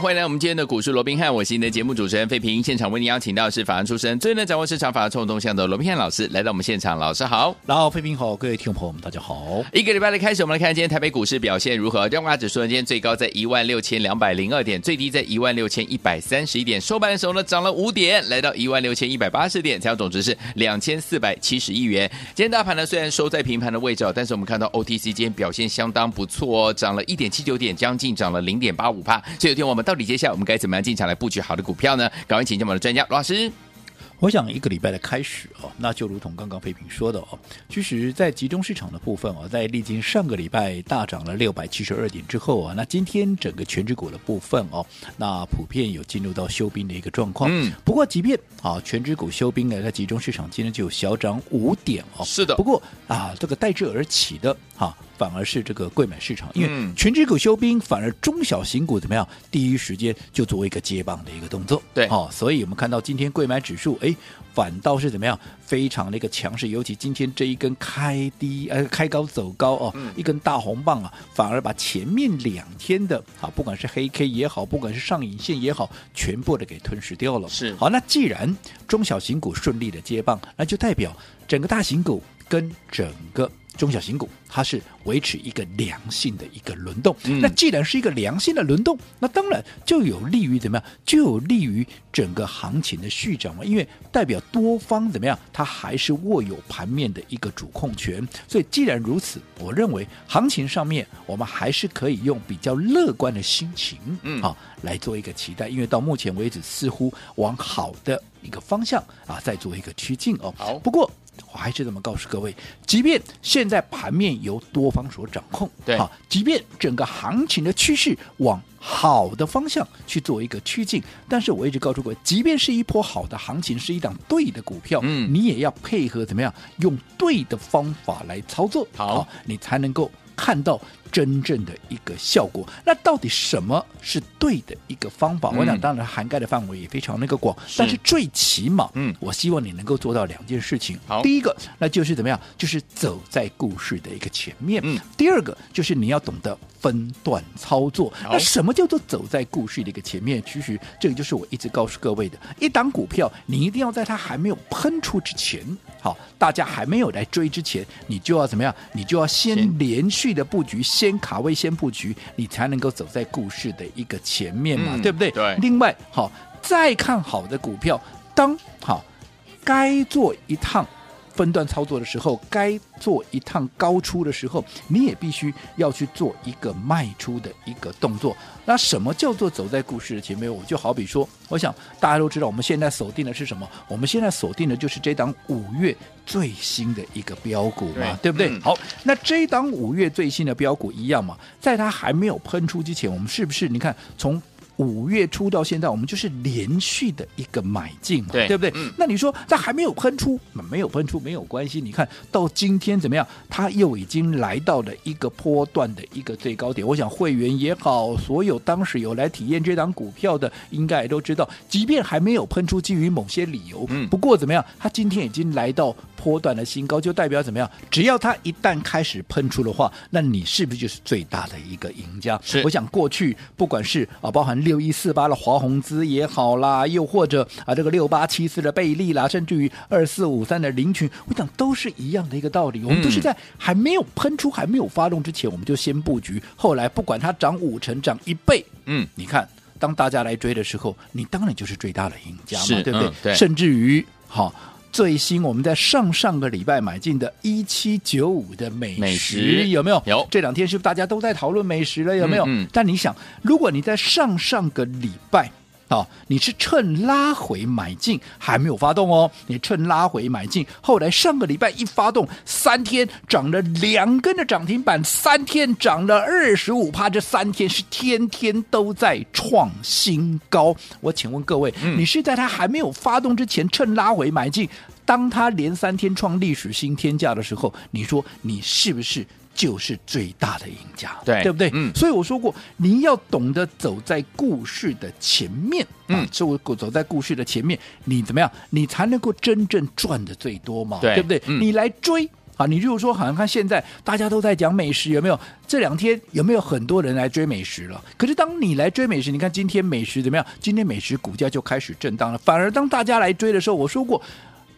欢迎来我们今天的股市罗宾汉，我是您的节目主持人费平。现场为您邀请到的是法案出身、最能掌握市场法律冲动向的罗宾汉老师来到我们现场，老师好，然后费平好，各位听众朋友们大家好。一个礼拜的开始，我们来看今天台北股市表现如何？加权指数，今天最高在一万六千两百零二点，最低在一万六千一百三十一点，收盘的时候呢涨了五点，来到一万六千一百八十点，成交总值是两千四百七十亿元。今天大盘呢虽然收在平盘的位置，但是我们看到 OTC 今天表现相当不错哦，涨了一点七九点，将近涨了零点八五趴。所以有天我们到底接下来我们该怎么样进场来布局好的股票呢？赶快请教我们的专家罗老师。我想一个礼拜的开始哦，那就如同刚刚飞平说的哦，其实，在集中市场的部分哦，在历经上个礼拜大涨了六百七十二点之后啊，那今天整个权值股的部分哦，那普遍有进入到休兵的一个状况。嗯，不过即便啊权值股休兵呢，在集中市场今天就有小涨五点哦。是的。不过啊，这个代之而起的哈。啊反而是这个贵买市场，因为全指股休兵，反而中小型股怎么样？第一时间就作为一个接棒的一个动作。对，哦，所以我们看到今天贵买指数，哎，反倒是怎么样？非常的一个强势，尤其今天这一根开低，呃，开高走高哦，嗯、一根大红棒啊，反而把前面两天的啊，不管是黑 K 也好，不管是上影线也好，全部的给吞噬掉了。是，好，那既然中小型股顺利的接棒，那就代表整个大型股跟整个。中小型股它是维持一个良性的一个轮动，嗯、那既然是一个良性的轮动，那当然就有利于怎么样？就有利于整个行情的续涨嘛。因为代表多方怎么样？它还是握有盘面的一个主控权。所以既然如此，我认为行情上面我们还是可以用比较乐观的心情，嗯，好来做一个期待。因为到目前为止，似乎往好的一个方向啊，在做一个趋近哦。好，不过。我还是这么告诉各位，即便现在盘面由多方所掌控，对，好，即便整个行情的趋势往好的方向去做一个趋近，但是我一直告诉各位，即便是一波好的行情，是一档对的股票，嗯，你也要配合怎么样，用对的方法来操作，好，好，你才能够看到。真正的一个效果，那到底什么是对的一个方法？嗯、我想，当然涵盖的范围也非常那个广，是但是最起码，嗯，我希望你能够做到两件事情。好，第一个，那就是怎么样？就是走在故事的一个前面。嗯，第二个就是你要懂得分段操作。那什么叫做走在故事的一个前面？其实这个就是我一直告诉各位的：一档股票，你一定要在它还没有喷出之前，好，大家还没有来追之前，你就要怎么样？你就要先连续的布局。先卡位，先布局，你才能够走在故事的一个前面嘛，嗯、对不对？对。另外，好，再看好的股票，当好该做一趟分段操作的时候，该做一趟高出的时候，你也必须要去做一个卖出的一个动作。那什么叫做走在故事的前面？我就好比说，我想大家都知道，我们现在锁定的是什么？我们现在锁定的就是这档五月最新的一个标股嘛，对，对不对？嗯、好，那这档五月最新的标股一样嘛，在它还没有喷出之前，我们是不是？你看从。五月初到现在，我们就是连续的一个买进嘛，对，对不对？嗯、那你说这还没有喷出，没有喷出没有关系。你看到今天怎么样？它又已经来到了一个波段的一个最高点。我想会员也好，所有当时有来体验这档股票的，应该也都知道，即便还没有喷出，基于某些理由，嗯，不过怎么样？它今天已经来到波段的新高，就代表怎么样？只要它一旦开始喷出的话，那你是不是就是最大的一个赢家？是。我想过去不管是啊，包含六。一四八的华宏资也好啦，又或者啊这个六八七四的贝利啦，甚至于二四五三的林群，我想都是一样的一个道理。我们都是在还没有喷出、还没有发动之前，我们就先布局。后来不管它涨五成、涨一倍，嗯，你看当大家来追的时候，你当然就是最大的赢家嘛，对不对？嗯、对，甚至于好。最新我们在上上个礼拜买进的一七九五的美食，有没有？有。这两天是不是大家都在讨论美食了？有没有？嗯嗯，但你想，如果你在上上个礼拜。好，你是趁拉回买进，还没有发动哦。你趁拉回买进，后来上个礼拜一发动，三天涨了两根的涨停板，三天涨了二十五趴，这三天是天天都在创新高。我请问各位，嗯、你是在它还没有发动之前趁拉回买进？当它连三天创历史新天价的时候，你说你是不是就是最大的赢家？对，对不对？嗯。所以我说过，你要懂得走在故事的前面，嗯，走走在故事的前面，你怎么样？你才能够真正赚的最多嘛？对，对不对？嗯、你来追。啊，你如果说好像看现在大家都在讲美食，有没有？这两天有没有很多人来追美食了？可是当你来追美食，你看今天美食怎么样？今天美食股价就开始震荡了。反而当大家来追的时候，我说过，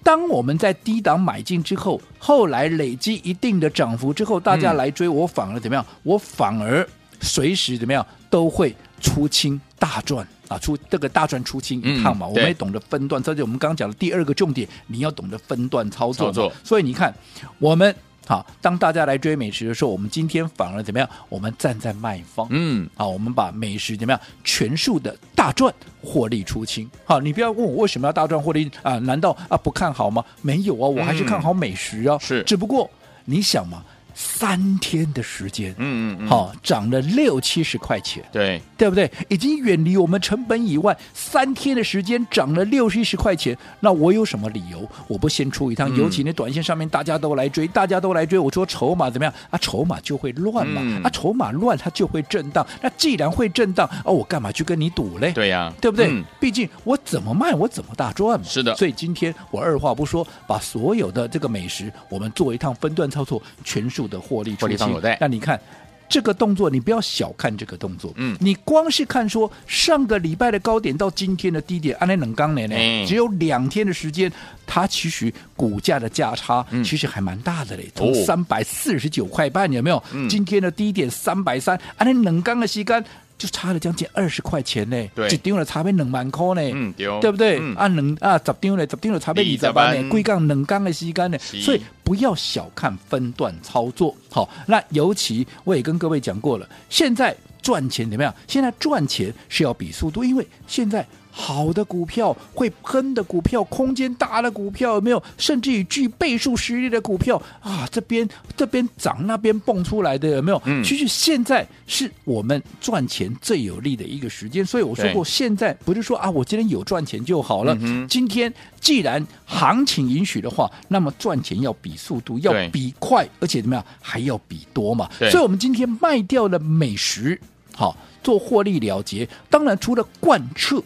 当我们在低档买进之后，后来累积一定的涨幅之后，大家来追，我反而怎么样？我反而随时怎么样都会出清大赚。啊，出这个大赚出清一趟嘛，嗯、我们也懂得分段。这就我们刚刚讲的第二个重点，你要懂得分段操作。操作。所以你看，我们好，当大家来追美食的时候，我们今天反而怎么样？我们站在卖方，嗯，好，我们把美食怎么样？全数的大赚获利出清。好，你不要问我为什么要大赚获利啊？难道啊不看好吗？没有啊，我还是看好美食啊。是、嗯，只不过你想嘛。三天的时间，嗯嗯嗯，好，涨了六七十块钱，对对不对？已经远离我们成本以外，三天的时间涨了六七十块钱，那我有什么理由我不先出一趟？嗯、尤其那短线上面大家都来追，大家都来追，我说筹码怎么样啊？筹码就会乱嘛，嗯、啊，筹码乱它就会震荡。那既然会震荡，哦，我干嘛去跟你赌嘞？对呀、啊，对不对？嗯、毕竟我怎么卖，我怎么大赚嘛。是的，所以今天我二话不说，把所有的这个美食，我们做一趟分段操作，全数的获利出清。那你看这个动作，你不要小看这个动作。嗯，你光是看说上个礼拜的高点到今天的低点，安内冷刚年呢，只有两天的时间，它其实股价的价差其实还蛮大的嘞，从三百四十九块半有没有？今天的低点三百三，安内冷刚的吸干。就差了将近二十块钱呢，对，一张了差别两万块呢，嗯，对，对不对？嗯、啊，两啊十张呢，十张了差别二十万呢，贵杠两杠的时间呢，所以不要小看分段操作。好，那尤其我也跟各位讲过了，现在赚钱怎么样？现在赚钱是要比速度，因为现在。好的股票，会喷的股票，空间大的股票有没有？甚至于具倍数实力的股票啊，这边这边涨，那边蹦出来的有没有？嗯，其实现在是我们赚钱最有利的一个时间。所以我说过，现在不是说啊，我今天有赚钱就好了。嗯、今天既然行情允许的话，那么赚钱要比速度，要比快，而且怎么样，还要比多嘛。所以我们今天卖掉了美食，好做获利了结。当然，除了贯彻。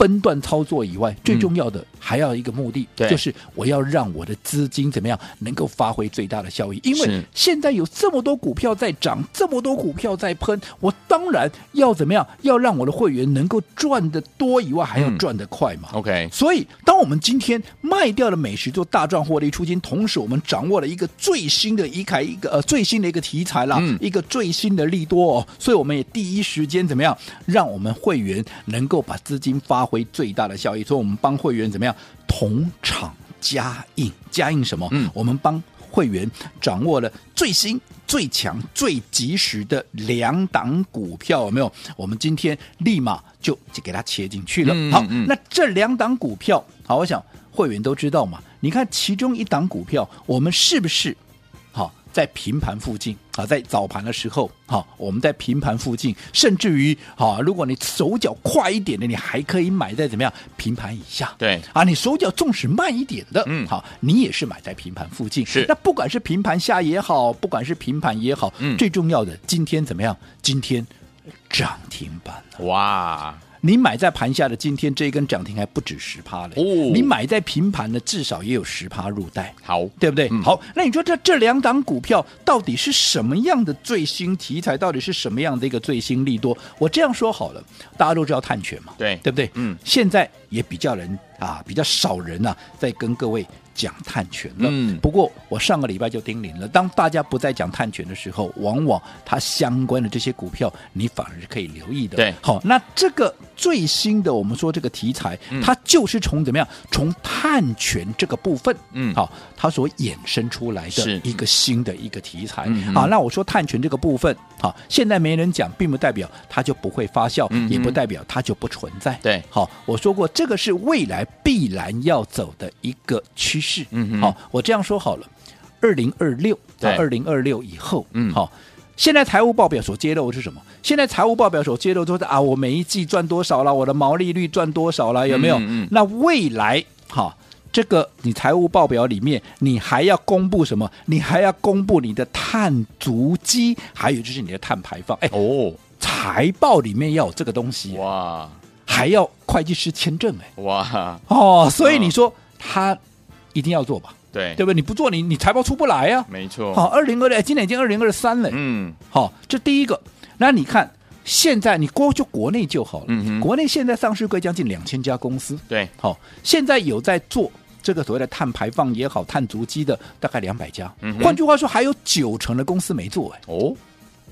分段操作以外，最重要的还要一个目的，嗯、就是我要让我的资金怎么样能够发挥最大的效益。因为现在有这么多股票在涨，这么多股票在喷，我当然要怎么样，要让我的会员能够赚得多以外，还要赚得快嘛。嗯、OK，所以当我们今天卖掉了美食做大赚获利出金，同时我们掌握了一个最新的一凯一个呃最新的一个题材啦，嗯、一个最新的利多哦，所以我们也第一时间怎么样，让我们会员能够把资金发。挥最大的效益，所以我们帮会员怎么样同场加印？加印什么？嗯，我们帮会员掌握了最新、最强、最及时的两档股票，有没有？我们今天立马就就给它切进去了。嗯、好，那这两档股票，好，我想会员都知道嘛。你看其中一档股票，我们是不是好？在平盘附近啊，在早盘的时候，哈，我们在平盘附近，甚至于，啊，如果你手脚快一点的，你还可以买在怎么样平盘以下，对，啊，你手脚纵使慢一点的，嗯，好，你也是买在平盘附近，是。那不管是平盘下也好，不管是平盘也好，嗯，最重要的，今天怎么样？今天涨停板，哇！你买在盘下的今天这一根涨停还不止十趴嘞，哦，你买在平盘的至少也有十趴入袋，好，对不对？嗯、好，那你说这这两档股票到底是什么样的最新题材？到底是什么样的一个最新利多？我这样说好了，大家都知道碳权嘛，对，对不对？嗯，现在也比较人啊，比较少人呐、啊，在跟各位。讲碳权了，嗯，不过我上个礼拜就叮咛了，当大家不再讲碳权的时候，往往它相关的这些股票，你反而是可以留意的。对，好，那这个最新的我们说这个题材，嗯、它就是从怎么样，从碳权这个部分，嗯，好，它所衍生出来的一个新的一个题材。好，那我说碳权这个部分，好，现在没人讲，并不代表它就不会发酵，嗯、也不代表它就不存在。对，好，我说过这个是未来必然要走的一个趋势。是，嗯嗯，好，我这样说好了，二零二六到二零二六以后，嗯，好，现在财务报表所揭露的是什么？现在财务报表所揭露都是啊，我每一季赚多少了，我的毛利率赚多少了，有没有？嗯，嗯，那未来，哈，这个你财务报表里面，你还要公布什么？你还要公布你的碳足迹，还有就是你的碳排放。哎哦，财报里面要有这个东西，哇，还要会计师签证，哎，哇，哦，所以你说他一定要做吧？对，对不对？你不做，你你财报出不来呀。没错。好，二零二六，今年已经二零二三了。嗯，好，这第一个。那你看。现在你国就国内就好了，嗯哼，国内现在上市柜将近两千家公司，对，好，现在有在做这个所谓的碳排放也好、碳足迹的大概两百家，嗯，换句话说，还有九成的公司没做，哎，哦。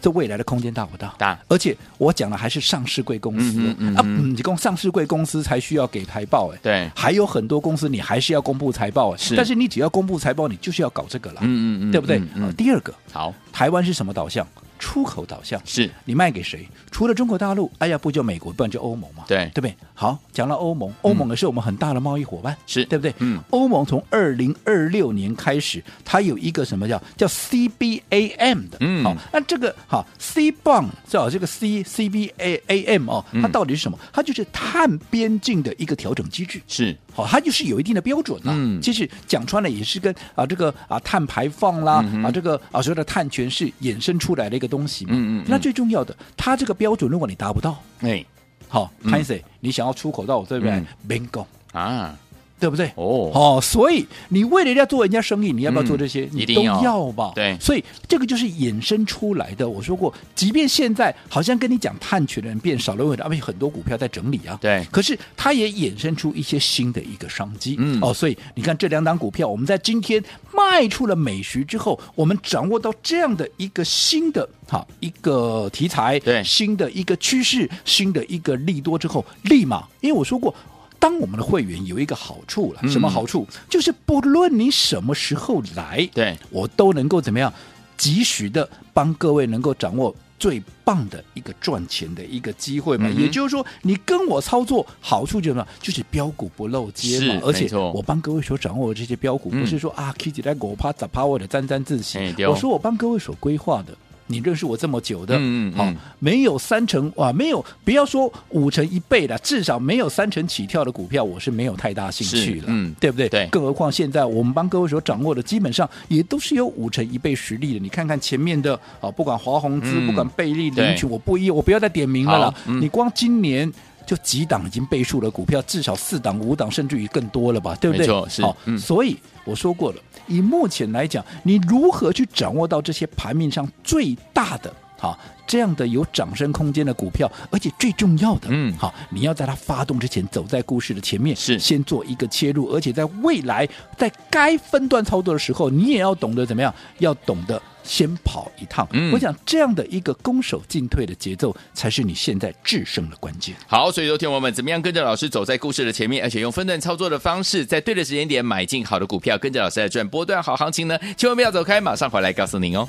这未来的空间大不大？大，而且我讲的还是上市贵公司，嗯嗯嗯啊，你供上市贵公司才需要给财报，哎，对，还有很多公司你还是要公布财报，哎，是，但是你只要公布财报，你就是要搞这个了，嗯嗯嗯，对不对？嗯，第二个，好，台湾是什么导向？出口导向，是。你卖给谁？除了中国大陆，哎呀，不就美国，不然就欧盟嘛，对，对不对？好，讲到欧盟，欧盟也是我们很大的贸易伙伴，是。对不对？嗯，欧盟从二零二六年开始，它有一个什么叫叫 CBAM 的，嗯，好，那这个好 CBAM 叫这个 C CBAM 哦，它到底是什么？它就是碳边境的一个调整机制，是。好，它就是有一定的标准啊。嗯，其实讲穿了也是跟啊这个啊碳排放啦，啊这个啊所谓的碳权是衍生出来的一个东西嘛。嗯嗯。那最重要的，它这个标准如果你达不到，哎，好，潘 Sir，你想要出口到对不对？Bingo 啊。对不对？哦哦，所以你为了要做人家生意，你要不要做这些？嗯、你都要吧。对，所以这个就是衍生出来的。我说过，即便现在好像跟你讲探权的人变少了，而且很多股票在整理啊。对，可是它也衍生出一些新的一个商机。嗯，哦，所以你看这两档股票，我们在今天卖出了美食之后，我们掌握到这样的一个新的哈一个题材，对，新的一个趋势，新的一个利多之后，立马，因为我说过。当我们的会员有一个好处了，什么好处？嗯、就是不论你什么时候来，对我都能够怎么样，及时的帮各位能够掌握最棒的一个赚钱的一个机会嘛。嗯、也就是说，你跟我操作好处就是什么？就是标股不漏接嘛。而且我帮各位所掌握的这些标股，不是说、嗯、啊，Kitty 在我怕咋怕我的沾沾自喜。哎、我说我帮各位所规划的。你认识我这么久的，嗯嗯，好，没有三成哇，没有，不要说五成一倍的，至少没有三成起跳的股票，我是没有太大兴趣了，嗯，对不对？对，更何况现在我们帮各位所掌握的，基本上也都是有五成一倍实力的。你看看前面的啊，不管华宏资，不管贝利、林群，我不一，我不要再点名了啦。你光今年就几档已经倍数的股票，至少四档、五档，甚至于更多了吧？对不对？没错，是。好，所以我说过了，以目前来讲，你如何去掌握到这些盘面上最大的？好，这样的有涨升空间的股票，而且最重要的，嗯，好，你要在它发动之前，走在故事的前面，是先做一个切入，而且在未来在该分段操作的时候，你也要懂得怎么样，要懂得先跑一趟。嗯，我想这样的一个攻守进退的节奏，才是你现在制胜的关键。好，所以说，听我们怎么样跟着老师走在故事的前面，而且用分段操作的方式，在对的时间点买进好的股票，跟着老师来赚波段好行情呢？千万不要走开，马上回来告诉您哦。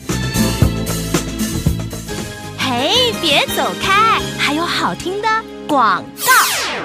嘿，别走开，还有好听的广。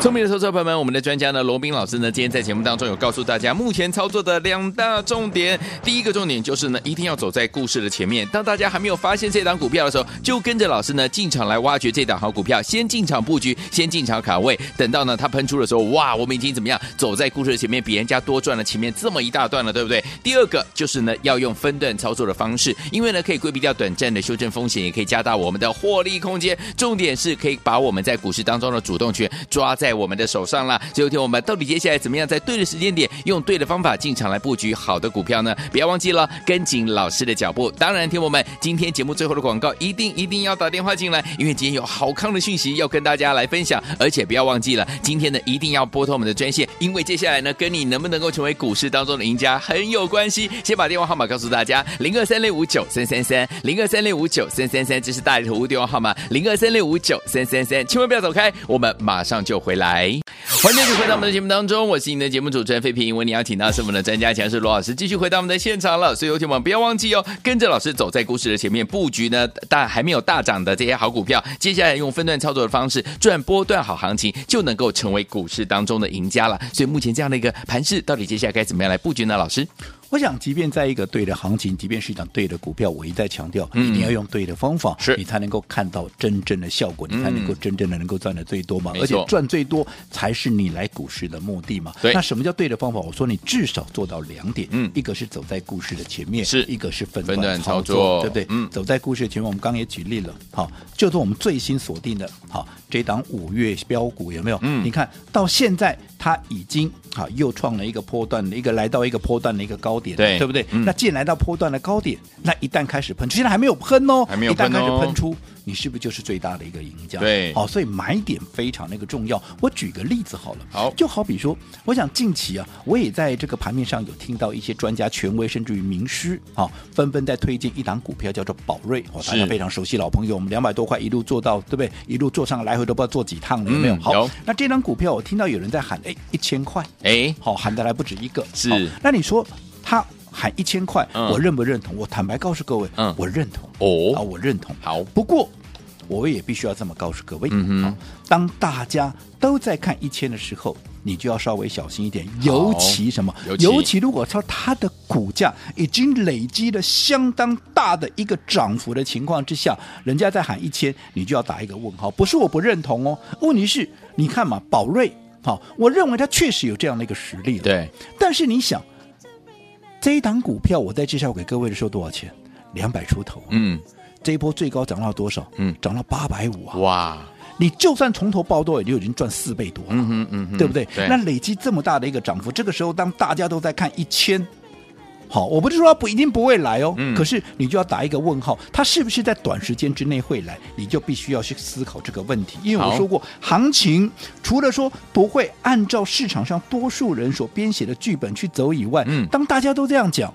聪明的投资者朋友们，我们的专家呢，罗宾老师呢，今天在节目当中有告诉大家，目前操作的两大重点。第一个重点就是呢，一定要走在故事的前面。当大家还没有发现这档股票的时候，就跟着老师呢进场来挖掘这档好股票，先进场布局，先进场卡位。等到呢它喷出的时候，哇，我们已经怎么样走在故事的前面，比人家多赚了前面这么一大段了，对不对？第二个就是呢，要用分段操作的方式，因为呢可以规避掉短暂的修正风险，也可以加大我们的获利空间。重点是可以把我们在股市当中的主动权抓在我们的手上了，最后听我们到底接下来怎么样在对的时间点用对的方法进场来布局好的股票呢？不要忘记了跟紧老师的脚步。当然，听我们今天节目最后的广告，一定一定要打电话进来，因为今天有好康的讯息要跟大家来分享。而且不要忘记了，今天呢一定要拨通我们的专线，因为接下来呢跟你能不能够成为股市当中的赢家很有关系。先把电话号码告诉大家：零二三六五九三三三，零二三六五九三三三，这是大里投顾电话号码，零二三六五九三三三，千万不要走开，我们马上就回来。来欢迎继续回到我们的节目当中，我是你的节目主持人费平。为你邀请到是我们的专家强势罗老师，继续回到我们的现场了。所以有请我们不要忘记哦，跟着老师走在故事的前面布局呢，但还没有大涨的这些好股票，接下来用分段操作的方式赚波段好行情，就能够成为股市当中的赢家了。所以目前这样的一个盘势，到底接下来该怎么样来布局呢？老师？我想，即便在一个对的行情，即便是一档对的股票，我一再强调，嗯一定要用对的方法，是你才能够看到真正的效果，嗯你才能够真正的能够赚的最多嘛。而且赚最多才是你来股市的目的嘛。对那什么叫对的方法？我说你至少做到两点，嗯一个是走在故事的前面，是一个是分分段段操操作对不对？嗯走在故事的前面，我们刚刚也举例了，好，就是我们最新锁定的，好，这档五月标股有没有？嗯你看到现在它已经啊又创了一个波段的一个来到一个波段的一个高点，对对不对？嗯那既然来到波段的高点，那一旦开始喷出，现在还没有喷哦，还没有一旦开始喷出，你是不是就是最大的一个赢家？对。好，所以买点非常那个重要。我举个例子好了，好。就好比说，我想近期啊，我也在这个盘面上有听到一些专家、权威，甚至于名师，啊，纷纷在推荐一档股票叫做宝瑞，哦，大家非常熟悉，老朋友，我们两百多块一路做到，对不对？一路做上来回都不知道做几趟了，有没有？好那这张股票我听到有人在喊，哎，一千块，哎，好，喊的还不止一个，是。好那你说他喊一千块，嗯。我认不认同？我坦白告诉各位，嗯。我认同，哦。啊，我认同。好，不过我也必须要这么告诉各位，嗯哼。好当大家都在看一千的时候，你就要稍微小心一点，尤其什么？尤其。如果说它的股价已经累积了相当大的一个涨幅的情况之下，人家在喊一千，你就要打一个问号。不是我不认同哦，问题是你看嘛，宝瑞，好，我认为它确实有这样的一个实力了，对，但是你想，这一档股票我在介绍给各位的时候多少钱？两百出头、嗯，这一波最高涨到多少？嗯涨到八百五啊！哇，你就算从头报到尾，你就已经赚四倍多了，嗯哼嗯哼，对不对？对，那累积这么大的一个涨幅，这个时候当大家都在看一千，好，我不是说它不一定不会来哦，嗯可是你就要打一个问号，它是不是在短时间之内会来？你就必须要去思考这个问题，因为我说过，行情除了说不会按照市场上多数人所编写的剧本去走以外，嗯当大家都这样讲，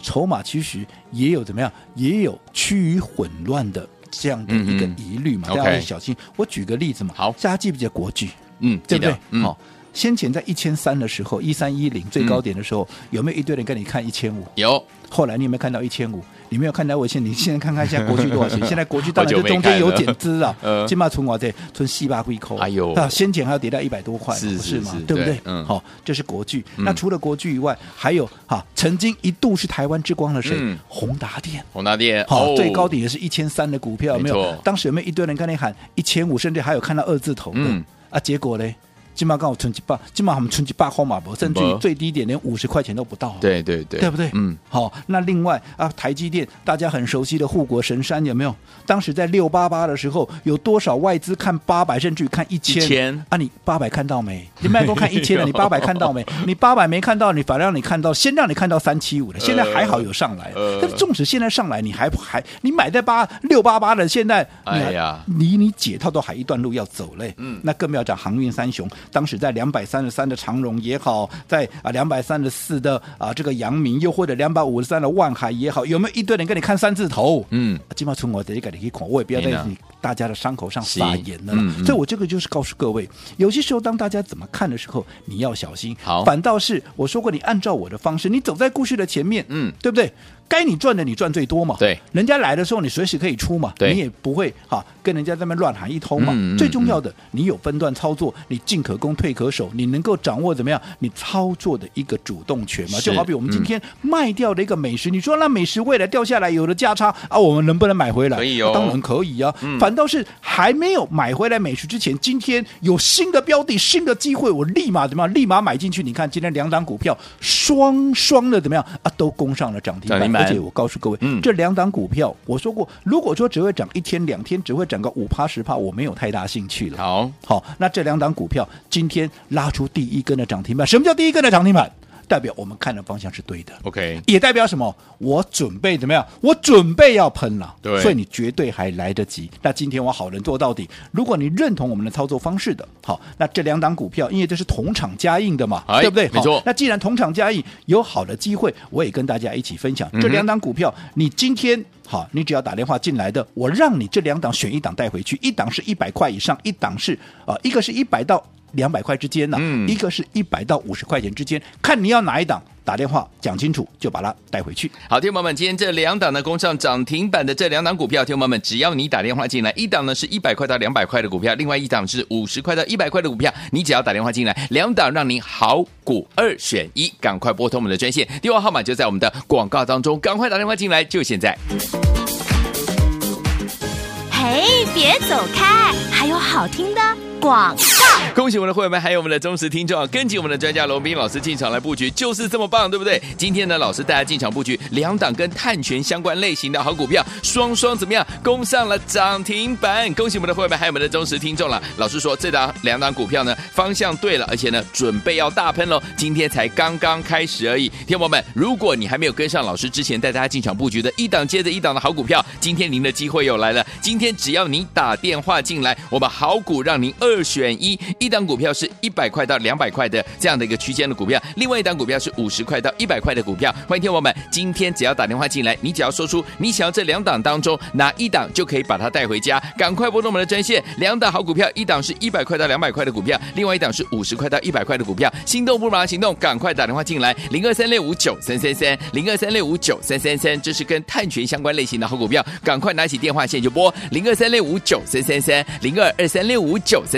筹码其实也有怎么样，也有趋于混乱的这样的一个嗯嗯疑虑嘛大家要小心。我举个例子嘛，好大家记不记得国剧？嗯，对不对记得？先前在一千三的时候，一三一零最高点的时候，有没有一堆人跟你看一千五？有，后来你有没有看到一千五？你没有看到我现，你现在看看现在国巨多少钱？现在国巨当然好久没这中间有减资啊呃，金马存我这存四百几块，哎呦啊，先前还要跌到一百多块，是不是吗？对不对好，这是国巨。嗯那除了国巨以外，还有哈，曾经一度是台湾之光的谁嗯？宏达电。宏达电，好、哦最高点也是一千三的股票，没有？当时有没有一堆人跟你喊一千五，甚至还有看到二字头的、嗯啊？结果呢？金马刚好存几百，金马他们存几百号码博，甚至于最低点连五十块钱都不到。对对对，对不对？嗯，好，那另外啊，台积电大家很熟悉的护国神山有没有？当时在六八八的时候，有多少外资看八百，甚至于看一千？1000啊，你八百看到没？你卖都看一千了，你八百看到没？你八百没看到，你反而让你看到，先让你看到三七五的，现在还好有上来。呃但是纵使现在上来，你还还你买在八六八八的，现在哎呀离你解套都还一段路要走嘞。嗯那更不要讲航运三雄，当时在两百三十三的长荣也好，在啊两百三十四的啊这个阳明，又或者两百五十三的万海也好，有没有一堆人跟你看三字头？嗯，今晚从我这里给你看，我也不要在你大家的伤口上撒盐了啦。是嗯嗯所以我这个就是告诉各位，有些时候当大家怎么看的时候，你要小心。好反倒是我说过，你按照我的方式，你走在故事的前面，嗯对不对？该你赚的你赚最多嘛，对，人家来的时候你随时可以出嘛，对你也不会哈跟人家在那边乱喊一通嘛。嗯嗯最重要的，你有分段操作，你进可攻退可守，你能够掌握怎么样？你操作的一个主动权嘛。就好比我们今天卖掉的一个美食，你说那美食未来掉下来有了价差啊，我们能不能买回来？可以哦当然可以啊。嗯反倒是还没有买回来美食之前，今天有新的标的、新的机会，我立马怎么样？立马买进去。你看今天两档股票双双的怎么样啊？都攻上了涨停板，而且我告诉各位，嗯这两档股票，我说过，如果说只会涨一天两天，只会涨个五趴十趴，我没有太大兴趣了。好，好，那这两档股票今天拉出第一根的涨停板，什么叫第一根的涨停板？代表我们看的方向是对的。OK，也代表什么？我准备怎么样？我准备要喷了，对所以你绝对还来得及。那今天我好人做到底。如果你认同我们的操作方式的，好，那这两档股票，因为这是同场加印的嘛，哎对不对？没错好那既然同场加印，有好的机会，我也跟大家一起分享、嗯这两档股票。你今天好，你只要打电话进来的，我让你这两档选一档带回去，一档是一百块以上，一档是啊、一个是一百到。两百块之间呢、嗯一个是一百到五十块钱之间，看你要哪一档，打电话讲清楚，就把它带回去。好，听众朋友们，今天这两档呢攻上涨停板的这两档股票，听众朋友们，只要你打电话进来，一档呢是一百块到两百块的股票，另外一档是五十块到一百块的股票，你只要打电话进来，两档让您好股二选一，赶快拨通我们的专线，电话号码就在我们的广告当中，赶快打电话进来，就现在。嘿，别走开，还有好听的广告。恭喜我们的会员们，还有我们的忠实听众啊！跟紧我们的专家罗宾老师进场来布局，就是这么棒，对不对？今天呢，老师带大家进场布局两档跟碳权相关类型的好股票，双双怎么样攻上了涨停板？恭喜我们的会员们，还有我们的忠实听众了。老师说，这档两档股票呢，方向对了，而且呢，准备要大喷喽！今天才刚刚开始而已。听众们，如果你还没有跟上老师之前带大家进场布局的一档接着一档的好股票，今天您的机会又来了。今天只要你打电话进来，我们好股让您二二选一。一档股票是一百块到两百块的这样的一个区间的股票，另外一档股票是五十块到一百块的股票。欢迎听我们，今天只要打电话进来，你只要说出你想要这两档当中哪一档，就可以把它带回家。赶快拨通我们的专线，两档好股票，一档是一百块到两百块的股票，另外一档是五十块到一百块的股票。心动不如行动，赶快打电话进来，零二三六五九三三三，零二三六五九三三三，这是跟碳权相关类型的好股票，赶快拿起电话线就拨零二三六五九三三三，零二二三六五九三